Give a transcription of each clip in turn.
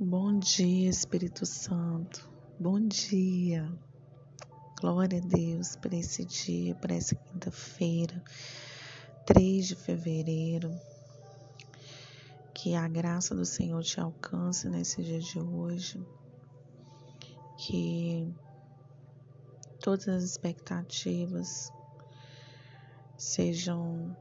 Bom dia, Espírito Santo. Bom dia. Glória a Deus por esse dia, por essa quinta-feira, 3 de fevereiro. Que a graça do Senhor te alcance nesse dia de hoje. Que todas as expectativas sejam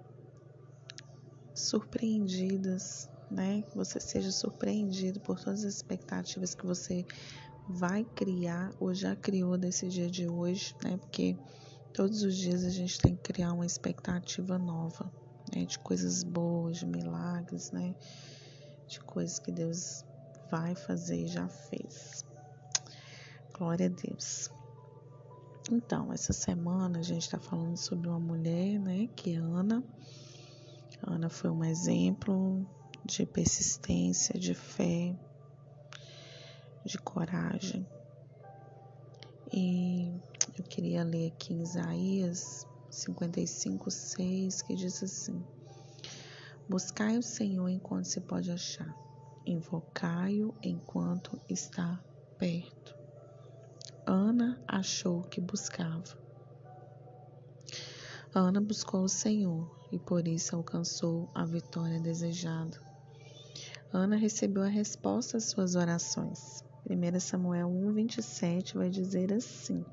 surpreendidas, né? Que você seja surpreendido por todas as expectativas que você vai criar ou já criou desse dia de hoje, né? Porque todos os dias a gente tem que criar uma expectativa nova, né? De coisas boas, de milagres, né? De coisas que Deus vai fazer e já fez. Glória a Deus. Então, essa semana a gente está falando sobre uma mulher, né, que é Ana. Ana foi um exemplo de persistência, de fé, de coragem. E eu queria ler aqui em Isaías 55, 6, que diz assim: Buscai o Senhor enquanto se pode achar, invocai-o enquanto está perto. Ana achou que buscava. Ana buscou o Senhor e por isso alcançou a vitória desejada. Ana recebeu a resposta às suas orações. 1 Samuel 1,27 vai dizer assim: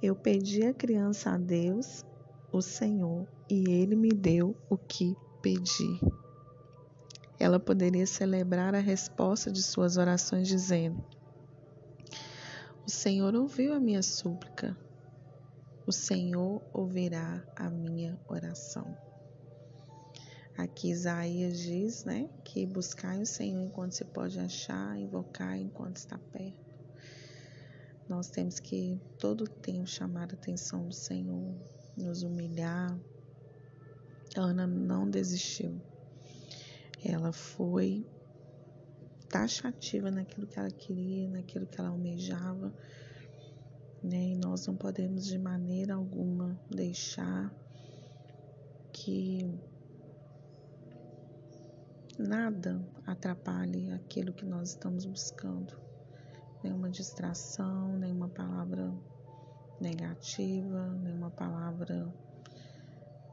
Eu pedi a criança a Deus, o Senhor, e ele me deu o que pedi. Ela poderia celebrar a resposta de suas orações, dizendo: O Senhor ouviu a minha súplica, o Senhor ouvirá a minha oração. Aqui Isaías diz, né, que buscai o Senhor enquanto se pode achar, invocar enquanto está perto. Nós temos que todo tempo chamar a atenção do Senhor, nos humilhar. Ana não desistiu. Ela foi taxativa naquilo que ela queria, naquilo que ela almejava né? E nós não podemos de maneira alguma deixar que nada atrapalhe aquilo que nós estamos buscando. Nenhuma distração, nenhuma palavra negativa, nenhuma palavra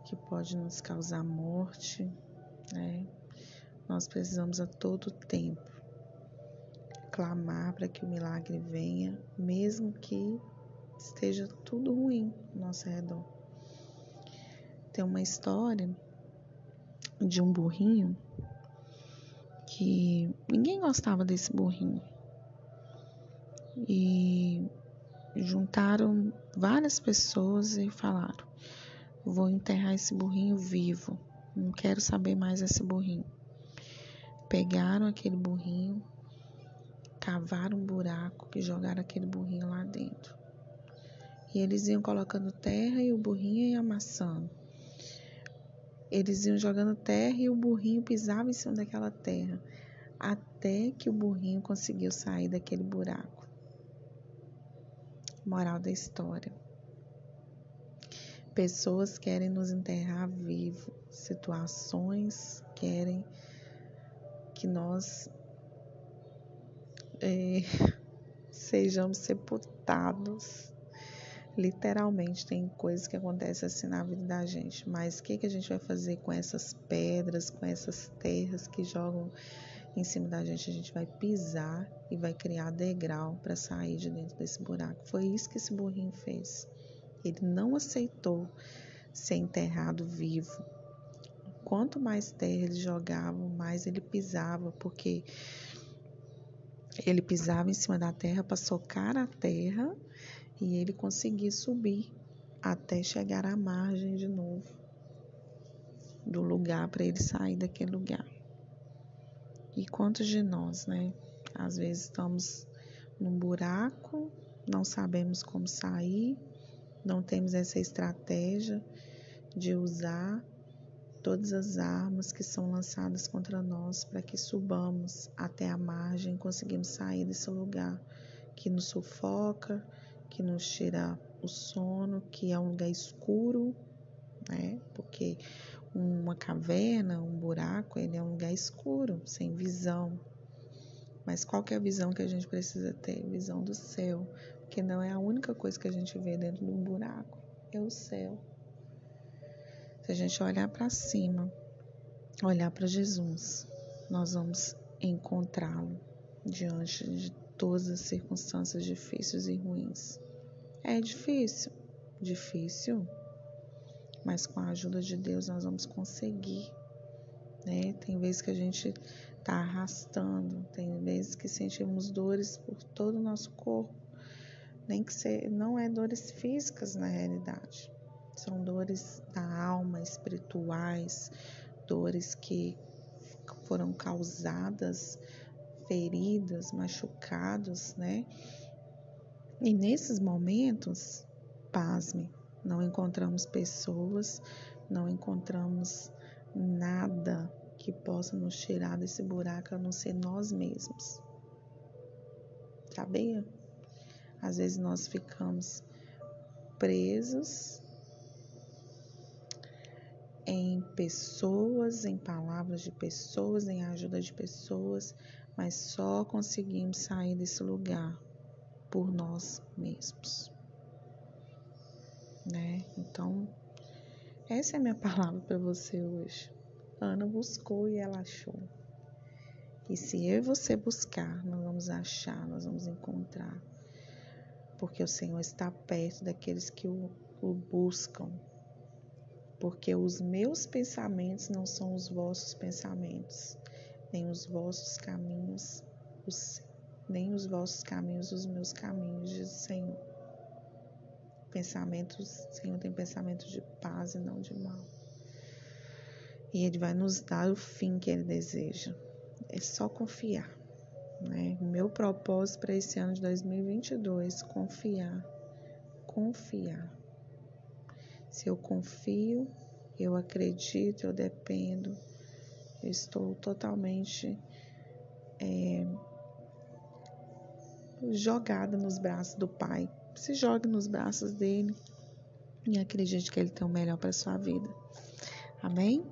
que pode nos causar morte, né? Nós precisamos a todo tempo clamar para que o milagre venha, mesmo que esteja tudo ruim ao nosso redor. Tem uma história de um burrinho que ninguém gostava desse burrinho. E juntaram várias pessoas e falaram: Vou enterrar esse burrinho vivo. Não quero saber mais desse burrinho. Pegaram aquele burrinho, cavaram um buraco e jogaram aquele burrinho lá dentro. E eles iam colocando terra e o burrinho ia amassando. Eles iam jogando terra e o burrinho pisava em cima daquela terra, até que o burrinho conseguiu sair daquele buraco. Moral da história. Pessoas querem nos enterrar vivo, situações querem que nós é, sejamos sepultados Literalmente tem coisas que acontecem assim na vida da gente, mas o que, que a gente vai fazer com essas pedras, com essas terras que jogam em cima da gente? A gente vai pisar e vai criar degrau para sair de dentro desse buraco. Foi isso que esse burrinho fez. Ele não aceitou ser enterrado vivo. Quanto mais terra ele jogava, mais ele pisava, porque ele pisava em cima da terra para socar a terra e ele conseguir subir até chegar à margem de novo do lugar para ele sair daquele lugar. E quantos de nós, né? Às vezes estamos num buraco, não sabemos como sair, não temos essa estratégia de usar todas as armas que são lançadas contra nós para que subamos até a margem conseguimos sair desse lugar que nos sufoca, que nos tira o sono, que é um lugar escuro, né? Porque uma caverna, um buraco, ele é um lugar escuro, sem visão. Mas qual que é a visão que a gente precisa ter? Visão do céu, porque não é a única coisa que a gente vê dentro de um buraco, é o céu. Se a gente olhar para cima, olhar para Jesus, nós vamos encontrá-lo diante de todas as circunstâncias difíceis e ruins. É difícil, difícil, mas com a ajuda de Deus nós vamos conseguir. Né? Tem vezes que a gente está arrastando, tem vezes que sentimos dores por todo o nosso corpo, nem que ser, não é dores físicas na realidade, são dores da alma, espirituais, dores que foram causadas, feridas, machucados, né? E nesses momentos, pasme, não encontramos pessoas, não encontramos nada que possa nos tirar desse buraco a não ser nós mesmos. Sabia? Às vezes nós ficamos presos em pessoas, em palavras de pessoas, em ajuda de pessoas, mas só conseguimos sair desse lugar por nós mesmos. Né? Então, essa é a minha palavra para você hoje. Ana buscou e ela achou. E se eu e você buscar, nós vamos achar, nós vamos encontrar. Porque o Senhor está perto daqueles que o, o buscam. Porque os meus pensamentos não são os vossos pensamentos, nem os vossos caminhos, os, nem os vossos caminhos, os meus caminhos, diz o Senhor. Pensamentos, Senhor tem pensamentos de paz e não de mal e Ele vai nos dar o fim que Ele deseja. É só confiar. Né? O meu propósito para esse ano de 2022 confiar. Confiar. Se eu confio, eu acredito, eu dependo, eu estou totalmente é, jogada nos braços do Pai. Se jogue nos braços dele e acredite que ele tem o melhor para sua vida. Amém?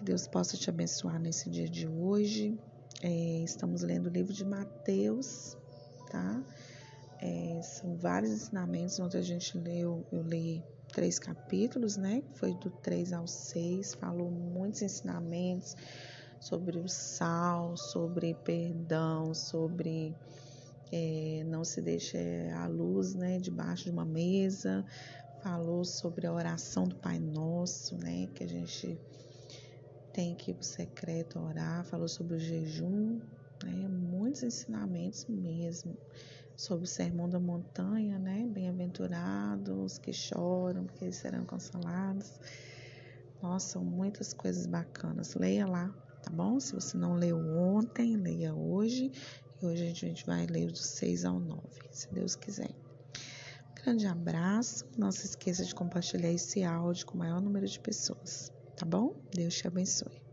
Deus possa te abençoar nesse dia de hoje. É, estamos lendo o livro de Mateus, tá? É, são vários ensinamentos. Ontem a gente leu, eu li três capítulos, né? Foi do 3 ao 6, falou muitos ensinamentos sobre o sal, sobre perdão, sobre é, não se deixe a luz, né, debaixo de uma mesa. Falou sobre a oração do Pai Nosso, né, que a gente tem que ir para o secreto orar, falou sobre o jejum, né? muitos ensinamentos mesmo sobre o sermão da montanha, né? Bem-aventurados que choram, porque eles serão consolados. Nossa, muitas coisas bacanas. Leia lá, tá bom? Se você não leu ontem, leia hoje. E hoje a gente vai ler do 6 ao 9, se Deus quiser. Grande abraço. Não se esqueça de compartilhar esse áudio com o maior número de pessoas tá bom? Deus te abençoe.